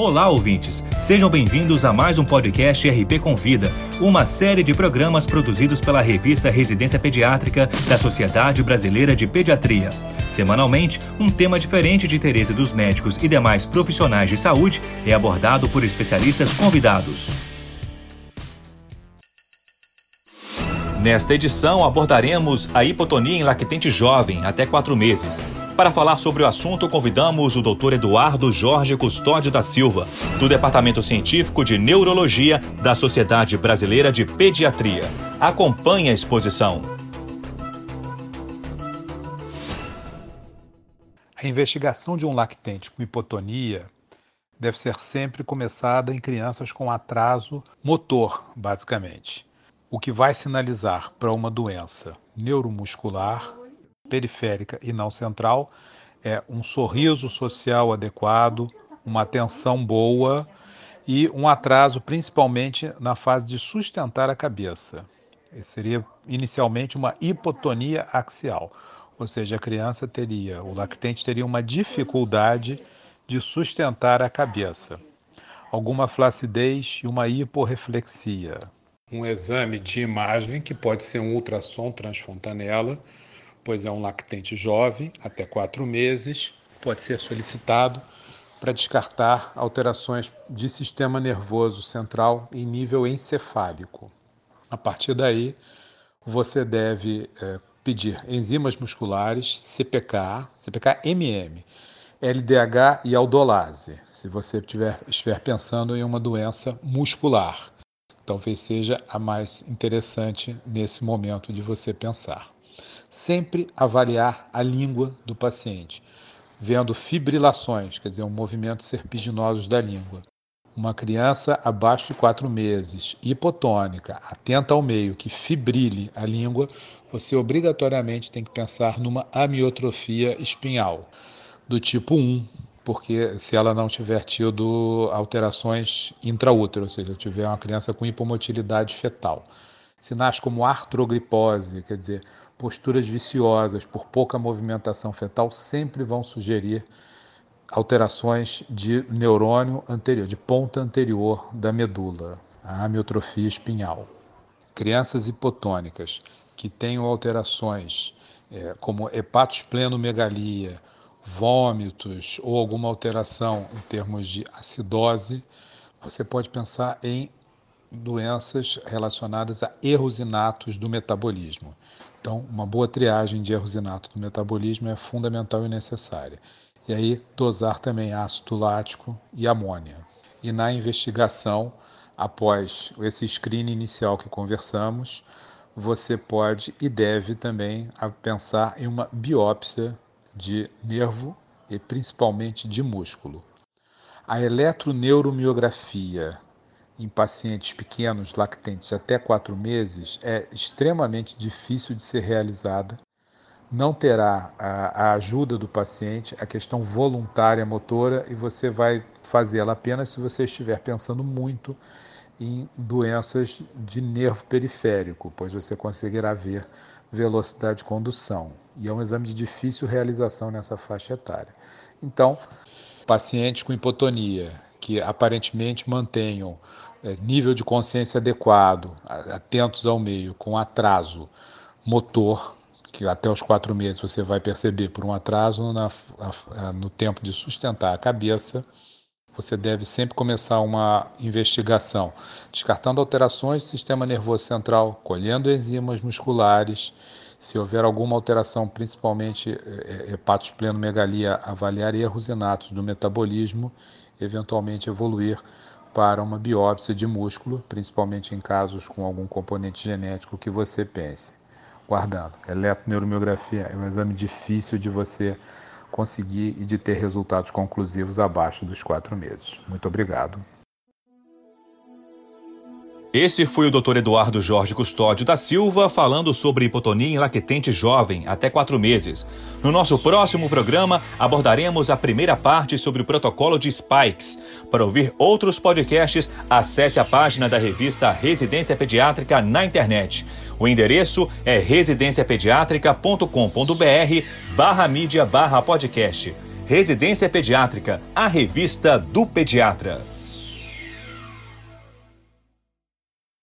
Olá, ouvintes! Sejam bem-vindos a mais um podcast RP Convida, uma série de programas produzidos pela revista Residência Pediátrica da Sociedade Brasileira de Pediatria. Semanalmente, um tema diferente de interesse dos médicos e demais profissionais de saúde é abordado por especialistas convidados. Nesta edição, abordaremos a hipotonia em lactente jovem, até 4 meses para falar sobre o assunto, convidamos o Dr. Eduardo Jorge Custódio da Silva, do Departamento Científico de Neurologia da Sociedade Brasileira de Pediatria. Acompanhe a exposição. A investigação de um lactente com hipotonia deve ser sempre começada em crianças com atraso motor, basicamente, o que vai sinalizar para uma doença neuromuscular periférica e não central, é um sorriso social adequado, uma atenção boa e um atraso principalmente na fase de sustentar a cabeça. Esse seria inicialmente uma hipotonia axial, ou seja, a criança teria, o lactente teria uma dificuldade de sustentar a cabeça, alguma flacidez e uma hiporreflexia. Um exame de imagem, que pode ser um ultrassom transfontanela, pois é um lactente jovem, até quatro meses, pode ser solicitado para descartar alterações de sistema nervoso central em nível encefálico. A partir daí, você deve é, pedir enzimas musculares, CPK, CPK-MM, LDH e aldolase, se você tiver, estiver pensando em uma doença muscular. Talvez seja a mais interessante nesse momento de você pensar sempre avaliar a língua do paciente, vendo fibrilações, quer dizer, um movimento serpiginosos da língua. Uma criança abaixo de quatro meses, hipotônica, atenta ao meio, que fibrile a língua, você obrigatoriamente tem que pensar numa amiotrofia espinhal, do tipo 1, porque se ela não tiver tido alterações intraútero, ou seja, tiver uma criança com hipomotilidade fetal. Sinais como artrogripose, quer dizer, posturas viciosas por pouca movimentação fetal sempre vão sugerir alterações de neurônio anterior, de ponta anterior da medula, a amiotrofia espinhal. Crianças hipotônicas que tenham alterações é, como hepatosplenomegalia, vômitos ou alguma alteração em termos de acidose, você pode pensar em doenças relacionadas a erros inatos do metabolismo. Então, uma boa triagem de erros inatos do metabolismo é fundamental e necessária. E aí, dosar também ácido lático e amônia. E na investigação, após esse screening inicial que conversamos, você pode e deve também pensar em uma biópsia de nervo e principalmente de músculo. A eletroneuromiografia em pacientes pequenos lactentes até quatro meses é extremamente difícil de ser realizada. Não terá a, a ajuda do paciente, a questão voluntária motora, e você vai fazê-la apenas se você estiver pensando muito em doenças de nervo periférico, pois você conseguirá ver velocidade de condução. E é um exame de difícil realização nessa faixa etária. Então, pacientes com hipotonia que aparentemente mantenham nível de consciência adequado, atentos ao meio, com atraso motor, que até os quatro meses você vai perceber por um atraso na, no tempo de sustentar a cabeça, você deve sempre começar uma investigação, descartando alterações do sistema nervoso central, colhendo enzimas musculares, se houver alguma alteração, principalmente é, é, hepatosplenomegalia, avaliar erros inatos do metabolismo, eventualmente evoluir para uma biópsia de músculo, principalmente em casos com algum componente genético que você pense. Guardando, eletroneuromiografia é um exame difícil de você conseguir e de ter resultados conclusivos abaixo dos quatro meses. Muito obrigado. Esse foi o Dr. Eduardo Jorge Custódio da Silva falando sobre hipotonia em lactente jovem, até quatro meses. No nosso próximo programa, abordaremos a primeira parte sobre o protocolo de Spikes. Para ouvir outros podcasts, acesse a página da revista Residência Pediátrica na internet. O endereço é residenciapediatrica.com.br barra mídia barra podcast. Residência Pediátrica, a revista do pediatra.